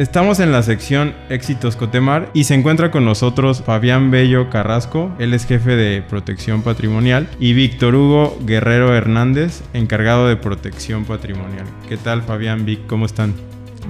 Estamos en la sección Éxitos Cotemar y se encuentra con nosotros Fabián Bello Carrasco, él es jefe de protección patrimonial, y Víctor Hugo Guerrero Hernández, encargado de protección patrimonial. ¿Qué tal Fabián, Vic? ¿Cómo están?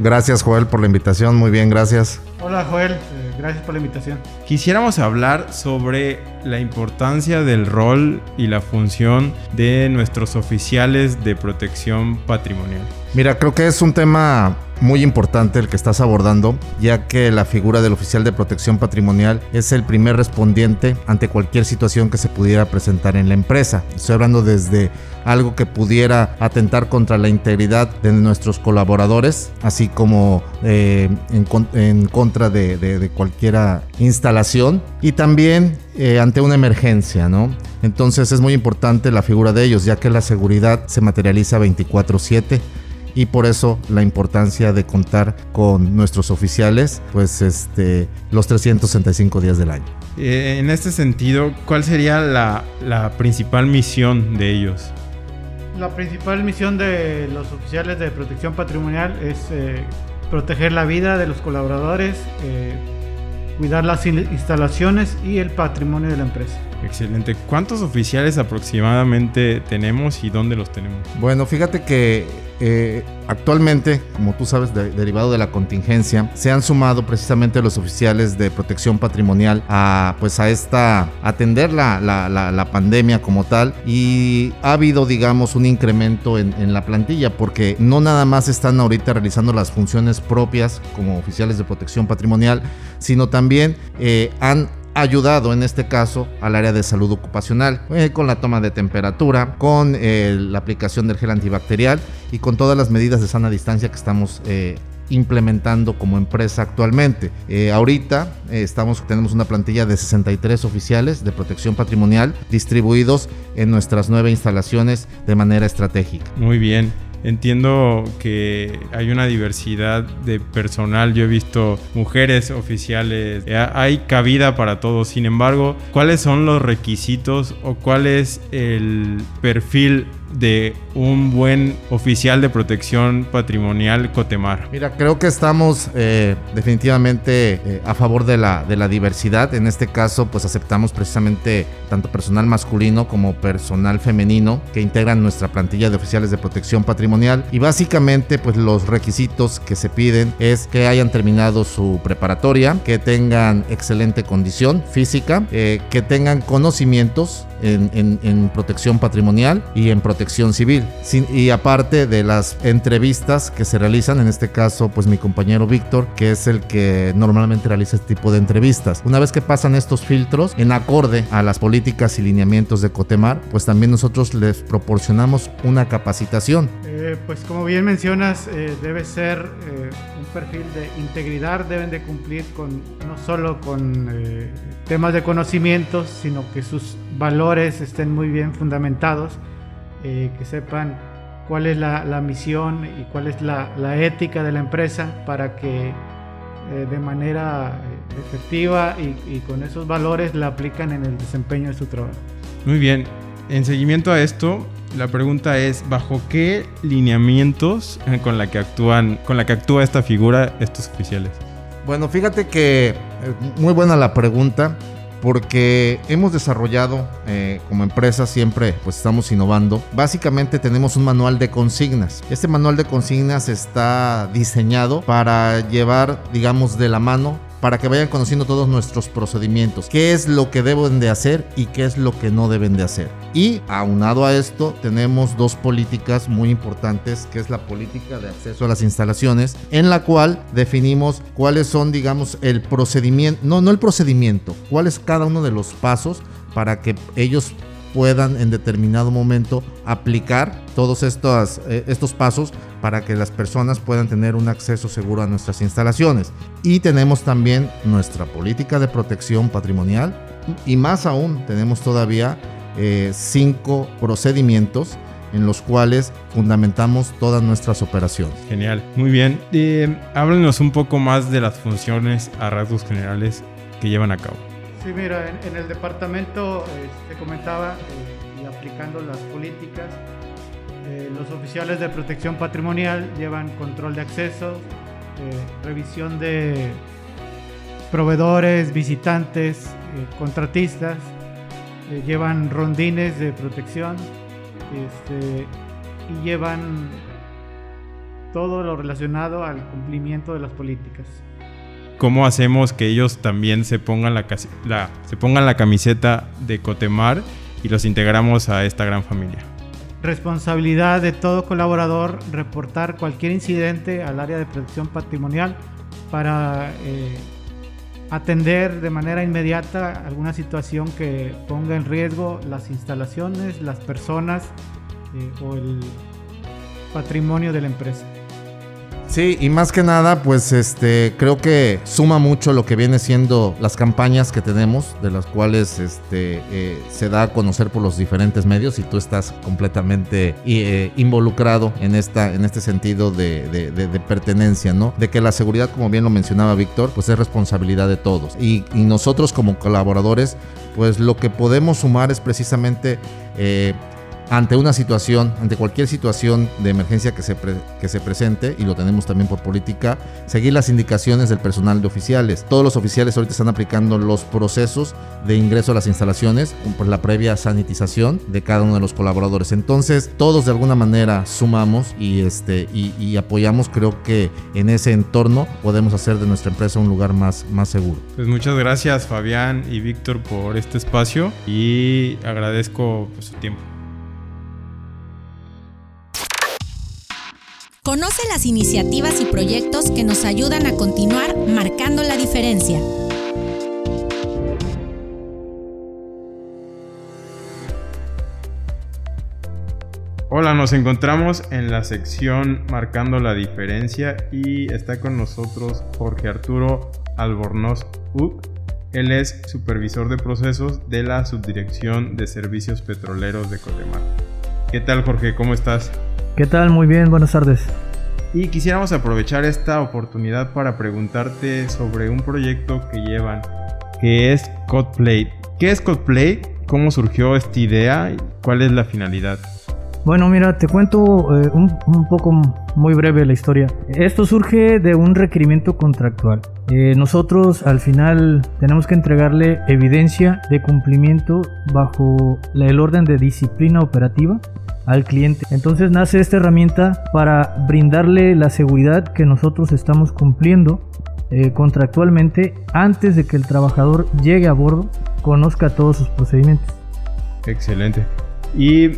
Gracias Joel por la invitación, muy bien, gracias. Hola Joel, eh, gracias por la invitación. Quisiéramos hablar sobre la importancia del rol y la función de nuestros oficiales de protección patrimonial. Mira, creo que es un tema muy importante el que estás abordando, ya que la figura del oficial de protección patrimonial es el primer respondiente ante cualquier situación que se pudiera presentar en la empresa. Estoy hablando desde algo que pudiera atentar contra la integridad de nuestros colaboradores, así como eh, en, contra de, cualquier instalación y también eh, ante una emergencia, ¿no? Entonces es muy importante la figura de ellos, ya que la seguridad se materializa 24/7 y por eso la importancia de contar con nuestros oficiales, pues este, los 365 días del año. Eh, en este sentido, ¿cuál sería la, principal misión de ellos? La principal misión de los oficiales de protección patrimonial es eh, proteger la vida de los colaboradores, eh, cuidar las instalaciones y el patrimonio de la empresa. Excelente. ¿Cuántos oficiales aproximadamente tenemos y dónde los tenemos? Bueno, fíjate que eh, actualmente, como tú sabes, derivado de la contingencia, se han sumado precisamente los oficiales de protección patrimonial a, pues, a esta, atender la, la, pandemia como tal. Y ha habido, digamos, un incremento en, la plantilla porque no nada más están ahorita realizando las funciones propias como oficiales de protección patrimonial, sino también eh, han ayudado en este caso al área de salud ocupacional, eh, con la toma de temperatura, con eh, la aplicación del gel antibacterial y con todas las medidas de sana distancia que estamos eh, implementando como empresa actualmente. ahorita estamos, tenemos una plantilla de 63 oficiales de protección patrimonial distribuidos en nuestras nueve instalaciones de manera estratégica. Muy bien. Entiendo que hay una diversidad de personal. Yo he visto mujeres oficiales. Hay cabida para todos. Sin embargo, ¿cuáles son los requisitos o cuál es el perfil de un buen oficial de protección patrimonial Cotemar? Mira, creo que estamos eh, definitivamente eh, a favor de la, de la diversidad. En este caso, pues aceptamos precisamente tanto personal masculino como personal femenino que integran nuestra plantilla de oficiales de protección patrimonial. Y básicamente, pues los requisitos que se piden es que hayan terminado su preparatoria, que tengan excelente condición física, eh, que tengan conocimientos en, protección patrimonial y en protección civil. y aparte de las entrevistas que se realizan, en este caso, pues mi compañero Víctor, que es el que normalmente realiza este tipo de entrevistas. Una vez que pasan estos filtros, en acorde a las políticas y lineamientos de Cotemar, pues también nosotros les proporcionamos una capacitación. Eh, pues como bien mencionas, eh, debe ser eh, un perfil de integridad, deben de cumplir con no solo con temas de conocimientos, sino que sus valores estén muy bien fundamentados, eh, que sepan cuál es la, misión y cuál es la, ética de la empresa para que eh, de manera eh, efectiva y, con esos valores la aplican en el desempeño de su trabajo. Muy bien, en seguimiento a esto, la pregunta es bajo qué lineamientos con la que actúan, con la que actúa esta figura estos oficiales. Bueno, fíjate que muy buena la pregunta porque hemos desarrollado eh, como empresa siempre pues estamos innovando. Básicamente tenemos un manual de consignas. Este manual de consignas está diseñado para llevar digamos de la mano para que vayan conociendo todos nuestros procedimientos, qué es lo que deben de hacer y qué es lo que no deben de hacer. Y aunado a esto, tenemos dos políticas muy importantes, que es la política de acceso a las instalaciones, en la cual definimos cuáles son, digamos, el procedimiento, no, no el procedimiento, cuál es cada uno de los pasos para que ellos puedan en determinado momento aplicar todos estos, eh, estos pasos para que las personas puedan tener un acceso seguro a nuestras instalaciones. Y tenemos también nuestra política de protección patrimonial y más aún tenemos todavía eh, cinco procedimientos en los cuales fundamentamos todas nuestras operaciones. Genial, muy bien. Eh, háblenos un poco más de las funciones a rasgos generales que llevan a cabo. Sí, mira, en, el departamento se comentaba y aplicando las políticas eh, los oficiales de protección patrimonial llevan control de acceso, eh, revisión de proveedores, visitantes, eh, contratistas, llevan rondines de protección este, y llevan todo lo relacionado al cumplimiento de las políticas. ¿Cómo hacemos que ellos también se pongan la, camiseta de Cotemar y los integramos a esta gran familia? Responsabilidad de todo colaborador reportar cualquier incidente al área de protección patrimonial para eh, atender de manera inmediata alguna situación que ponga en riesgo las instalaciones, las personas eh, o el patrimonio de la empresa. Sí, y más que nada, pues este, creo que suma mucho lo que viene siendo las campañas que tenemos, de las cuales este, eh, se da a conocer por los diferentes medios y tú estás completamente eh, involucrado en, esta, en este sentido de, de, pertenencia, ¿no? De que la seguridad, como bien lo mencionaba Víctor, pues es responsabilidad de todos. Y, nosotros como colaboradores, pues lo que podemos sumar es precisamente... Eh, ante una situación, ante cualquier situación de emergencia que se, que se presente, y lo tenemos también por política, seguir las indicaciones del personal de oficiales. Todos los oficiales ahorita están aplicando los procesos de ingreso a las instalaciones por la previa sanitización de cada uno de los colaboradores. Entonces, todos de alguna manera sumamos y, este, y, apoyamos. Creo que en ese entorno podemos hacer de nuestra empresa un lugar más, más seguro. Pues muchas gracias Fabián y Víctor por este espacio y agradezco su tiempo. Conoce las iniciativas y proyectos que nos ayudan a continuar marcando la diferencia. Hola, nos encontramos en la sección Marcando la Diferencia y está con nosotros Jorge Arturo Albornoz Uc. Él es supervisor de procesos de la Subdirección de Servicios Petroleros de Cotemar. ¿Qué tal Jorge? ¿Cómo estás? ¿Qué tal? Muy bien, buenas tardes. Y quisiéramos aprovechar esta oportunidad para preguntarte sobre un proyecto que llevan, que es Codeplay. ¿Qué es Codeplay? ¿Cómo surgió esta idea? ¿Cuál es la finalidad? Bueno, mira, te cuento eh, un, poco muy breve la historia. Esto surge de un requerimiento contractual. Eh, nosotros al final tenemos que entregarle evidencia de cumplimiento bajo el orden de disciplina operativa al cliente. Entonces nace esta herramienta para brindarle la seguridad que nosotros estamos cumpliendo eh, contractualmente antes de que el trabajador llegue a bordo, conozca todos sus procedimientos. Excelente. ¿Y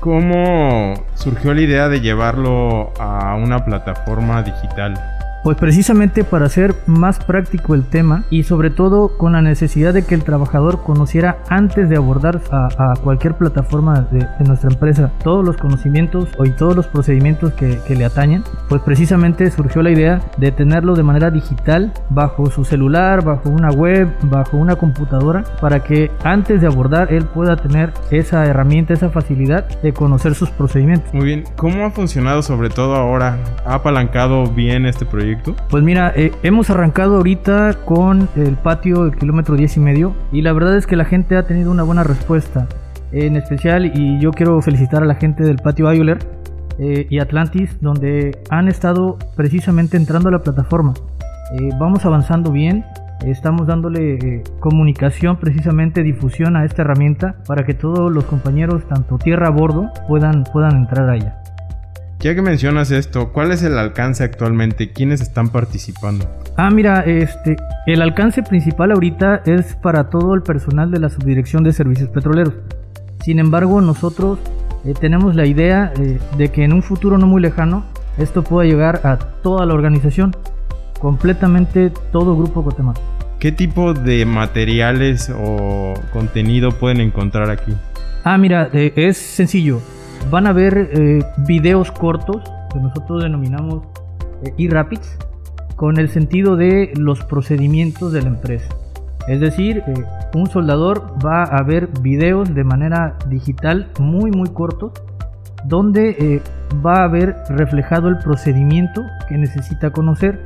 cómo surgió la idea de llevarlo a una plataforma digital? Pues precisamente para hacer más práctico el tema y sobre todo con la necesidad de que el trabajador conociera antes de abordar a, cualquier plataforma de, nuestra empresa todos los conocimientos y todos los procedimientos que, le atañen, pues precisamente surgió la idea de tenerlo de manera digital bajo su celular, bajo una web, bajo una computadora, para que antes de abordar él pueda tener esa herramienta, esa facilidad de conocer sus procedimientos. Muy bien, ¿cómo ha funcionado sobre todo ahora? ¿Ha apalancado bien este Pues mira, eh, hemos arrancado ahorita con el patio del kilómetro 10 y medio y la verdad es que la gente ha tenido una buena respuesta. En especial, y yo quiero felicitar a la gente del patio Ayuler eh, y Atlantis, donde han estado precisamente entrando a la plataforma. Eh, vamos avanzando bien, estamos dándole comunicación, precisamente difusión a esta herramienta para que todos los compañeros, tanto tierra a bordo, puedan, puedan entrar a ella. Ya que mencionas esto, ¿cuál es el alcance actualmente? ¿Quiénes están participando? Ah, mira, este, el alcance principal ahorita es para todo el personal de la Subdirección de Servicios Petroleros. Sin embargo, nosotros eh, tenemos la idea eh, de que en un futuro no muy lejano esto pueda llegar a toda la organización, completamente todo Grupo Cotemat. ¿Qué tipo de materiales o contenido pueden encontrar aquí? Ah, mira, eh, es sencillo. Van a ver eh, videos cortos que nosotros denominamos eh, e-rapids con el sentido de los procedimientos de la empresa. Es decir, eh, un soldador va a ver videos de manera digital muy muy cortos donde va a ver reflejado el procedimiento que necesita conocer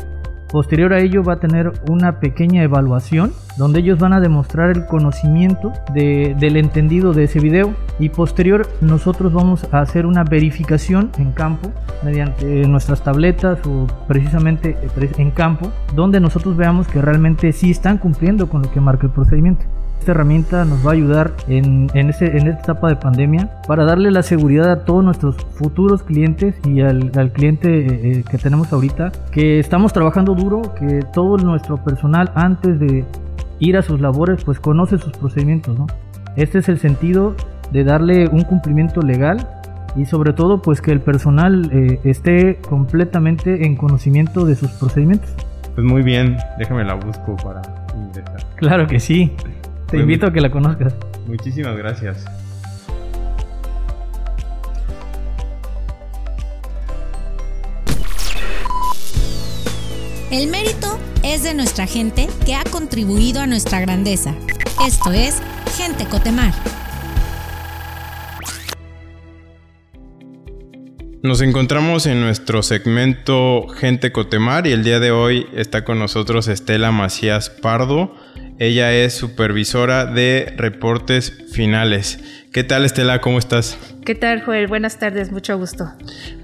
Posterior a ello va a tener una pequeña evaluación donde ellos van a demostrar el conocimiento del entendido de ese video y posterior nosotros vamos a hacer una verificación en campo mediante nuestras tabletas o precisamente en campo donde nosotros veamos que realmente sí están cumpliendo con lo que marca el procedimiento. Esta herramienta nos va a ayudar en, en, esta etapa de pandemia para darle la seguridad a todos nuestros futuros clientes y al, cliente eh, eh, que tenemos ahorita, que estamos trabajando duro, que todo nuestro personal antes de ir a sus labores pues conoce sus procedimientos. Este es el sentido de darle un cumplimiento legal y sobre todo pues que el personal eh, esté completamente en conocimiento de sus procedimientos. Pues muy bien, déjame la busco para ingresar. Claro que sí. Te invito a que la conozcas. Muchísimas gracias. El mérito es de nuestra gente que ha contribuido a nuestra grandeza. Esto es Gente Cotemar. Nos encontramos en nuestro segmento Gente Cotemar y el día de hoy está con nosotros Estela Macías Pardo, ella es supervisora de reportes finales. ¿Qué tal Estela? ¿Cómo estás? ¿Qué tal Joel? Buenas tardes, mucho gusto.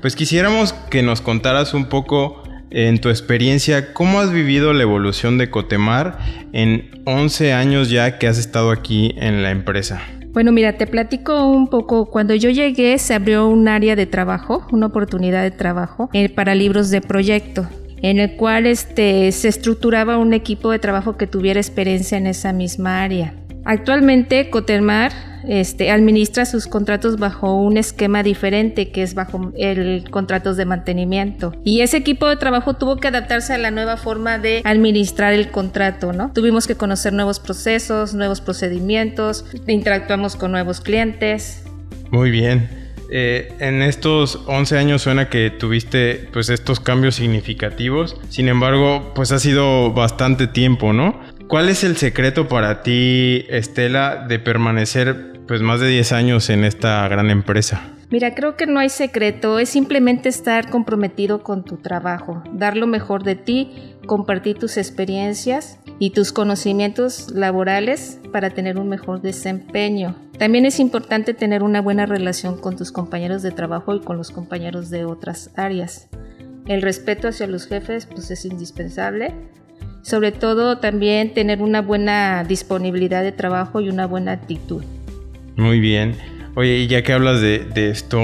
Pues quisiéramos que nos contaras un poco en tu experiencia, ¿cómo has vivido la evolución de Cotemar en 11 años ya que has estado aquí en la empresa? Bueno, mira, te platico un poco. Cuando yo llegué se abrió un área de trabajo, una oportunidad de trabajo eh, para libros de proyecto en el cual este, se estructuraba un equipo de trabajo que tuviera experiencia en esa misma área. Actualmente Cotelmar este, administra sus contratos bajo un esquema diferente que es bajo el contratos de mantenimiento. Y ese equipo de trabajo tuvo que adaptarse a la nueva forma de administrar el contrato, ¿no? Tuvimos que conocer nuevos procesos, nuevos procedimientos, interactuamos con nuevos clientes. Muy bien. Eh, en estos 11 años suena que tuviste pues estos cambios significativos. Sin embargo, pues ha sido bastante tiempo, ¿no? ¿Cuál es el secreto para ti, Estela, de permanecer pues más de 10 años en esta gran empresa? Mira, creo que no hay secreto, es simplemente estar comprometido con tu trabajo, dar lo mejor de ti, compartir tus experiencias y tus conocimientos laborales para tener un mejor desempeño. También es importante tener una buena relación con tus compañeros de trabajo y con los compañeros de otras áreas. El respeto hacia los jefes pues es indispensable. Sobre todo también tener una buena disponibilidad de trabajo y una buena actitud. Muy bien. Oye, y ya que hablas de, esto,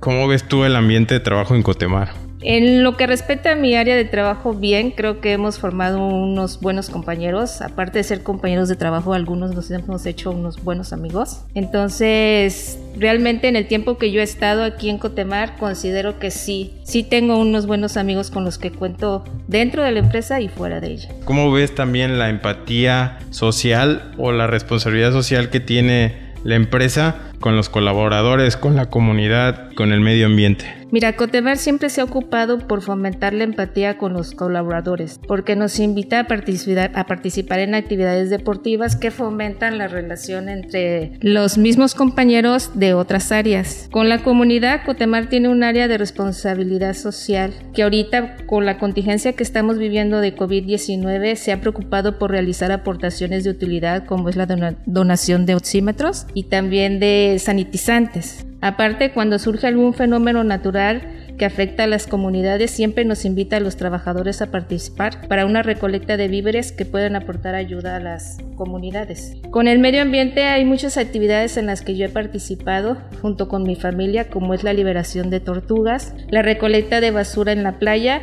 ¿cómo ves tú el ambiente de trabajo en Cotemar? En lo que respecta a mi área de trabajo, bien, creo que hemos formado unos buenos compañeros. Aparte de ser compañeros de trabajo, algunos nos hemos hecho unos buenos amigos. Entonces, realmente en el tiempo que yo he estado aquí en Cotemar, considero que sí, sí tengo unos buenos amigos con los que cuento dentro de la empresa y fuera de ella. ¿Cómo ves también la empatía social o la responsabilidad social que tiene la empresa con los colaboradores, con la comunidad, con el medio ambiente. Mira, Cotebar siempre se ha ocupado por fomentar la empatía con los colaboradores, porque nos invita a participar, a participar en actividades deportivas que fomentan la relación entre los mismos compañeros de otras áreas. Con la comunidad, Cotemar tiene un área de responsabilidad social que ahorita con la contingencia que estamos viviendo de COVID-19 se ha preocupado por realizar aportaciones de utilidad como es la donación de oxímetros y también de sanitizantes. Aparte, cuando surge algún fenómeno natural que afecta a las comunidades, siempre nos invita a los trabajadores a participar para una recolecta de víveres que puedan aportar ayuda a las comunidades. Con el medio ambiente hay muchas actividades en las que yo he participado junto con mi familia, como es la liberación de tortugas, la recolecta de basura en la playa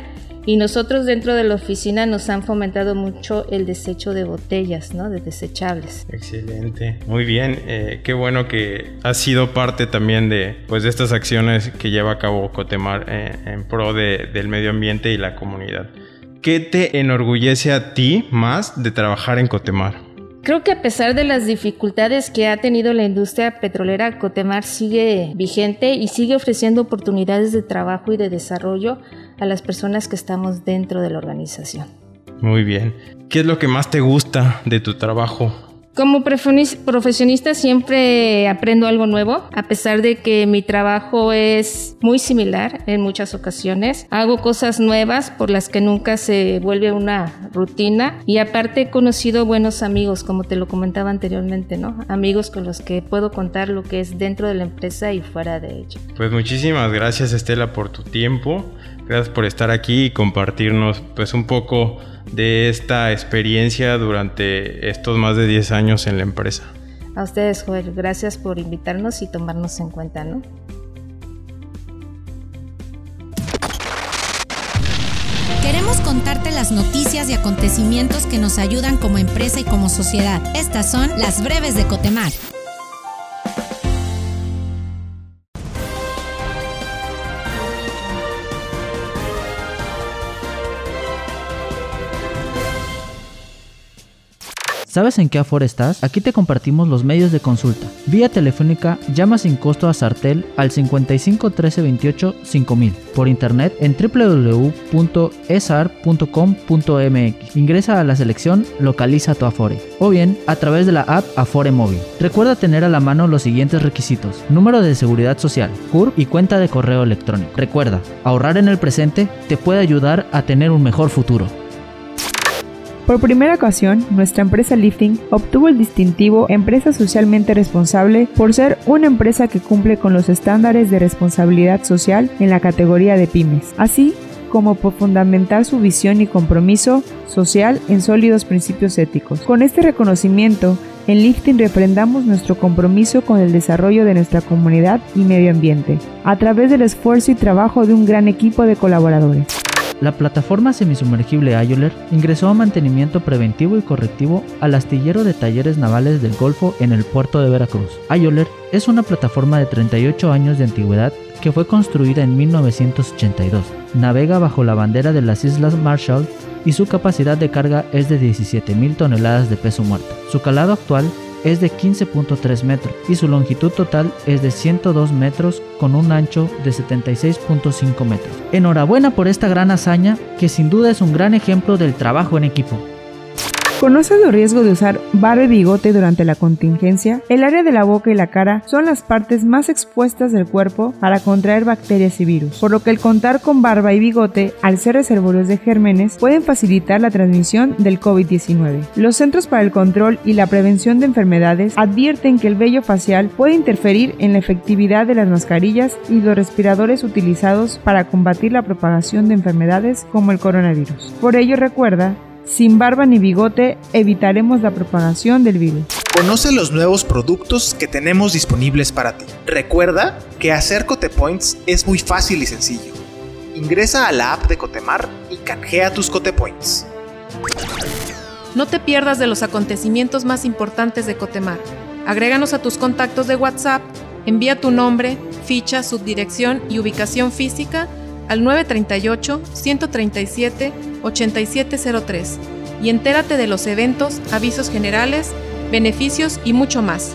y nosotros dentro de la oficina nos han fomentado mucho el desecho de botellas, ¿no? De desechables. Excelente. Muy bien. Eh, qué bueno que ha sido parte también de, pues, de estas acciones que lleva a cabo Cotemar eh, en pro del medio ambiente y la comunidad. ¿Qué te enorgullece a ti más de trabajar en Cotemar? Creo que a pesar de las dificultades que ha tenido la industria petrolera, Cotemar sigue vigente y sigue ofreciendo oportunidades de trabajo y de desarrollo a las personas que estamos dentro de la organización. Muy bien. ¿Qué es lo que más te gusta de tu trabajo como profesionista siempre aprendo algo nuevo, a pesar de que mi trabajo es muy similar en muchas ocasiones. Hago cosas nuevas por las que nunca se vuelve una rutina y aparte he conocido buenos amigos, como te lo comentaba anteriormente, ¿no? Amigos con los que puedo contar lo que es dentro de la empresa y fuera de ella. Pues muchísimas gracias Estela por tu tiempo. Gracias por estar aquí y compartirnos pues un poco de esta experiencia durante estos más de 10 años en la empresa. A ustedes, Joel, gracias por invitarnos y tomarnos en cuenta, ¿no? Queremos contarte las noticias y acontecimientos que nos ayudan como empresa y como sociedad. Estas son las breves de Cotemar. ¿Sabes en qué Afore estás? Aquí te compartimos los medios de consulta. Vía telefónica, llama sin costo a Sartel al 55 13 28 5000. Por internet en www.esar.com.mx. Ingresa a la selección Localiza tu Afore. O bien a través de la app Afore Móvil. Recuerda tener a la mano los siguientes requisitos. Número de seguridad social, CUR y cuenta de correo electrónico. Recuerda, ahorrar en el presente te puede ayudar a tener un mejor futuro. Por primera ocasión, nuestra empresa Lifting obtuvo el distintivo Empresa Socialmente Responsable por ser una empresa que cumple con los estándares de responsabilidad social en la categoría de pymes, así como por fundamentar su visión y compromiso social en sólidos principios éticos. Con este reconocimiento, en Lifting reprendamos nuestro compromiso con el desarrollo de nuestra comunidad y medio ambiente, a través del esfuerzo y trabajo de un gran equipo de colaboradores. La plataforma semisumergible Ayoler ingresó a mantenimiento preventivo y correctivo al astillero de talleres navales del Golfo en el puerto de Veracruz. Ayoler es una plataforma de 38 años de antigüedad que fue construida en 1982. Navega bajo la bandera de las Islas Marshall y su capacidad de carga es de 17.000 toneladas de peso muerto. Su calado actual es de 15.3 metros y su longitud total es de 102 metros con un ancho de 76.5 metros. Enhorabuena por esta gran hazaña que sin duda es un gran ejemplo del trabajo en equipo. ¿Conoces los riesgos de usar barba y bigote durante la contingencia? El área de la boca y la cara son las partes más expuestas del cuerpo para contraer bacterias y virus, por lo que el contar con barba y bigote, al ser reservorios de gérmenes, pueden facilitar la transmisión del COVID-19. Los Centros para el Control y la Prevención de Enfermedades advierten que el vello facial puede interferir en la efectividad de las mascarillas y los respiradores utilizados para combatir la propagación de enfermedades como el coronavirus. Por ello recuerda sin barba ni bigote evitaremos la propagación del virus. Conoce los nuevos productos que tenemos disponibles para ti. Recuerda que hacer Cotepoints es muy fácil y sencillo. Ingresa a la app de Cotemar y canjea tus Cotepoints. No te pierdas de los acontecimientos más importantes de Cotemar. Agréganos a tus contactos de WhatsApp, envía tu nombre, ficha, subdirección y ubicación física al 938 137 8703 y entérate de los eventos, avisos generales, beneficios y mucho más.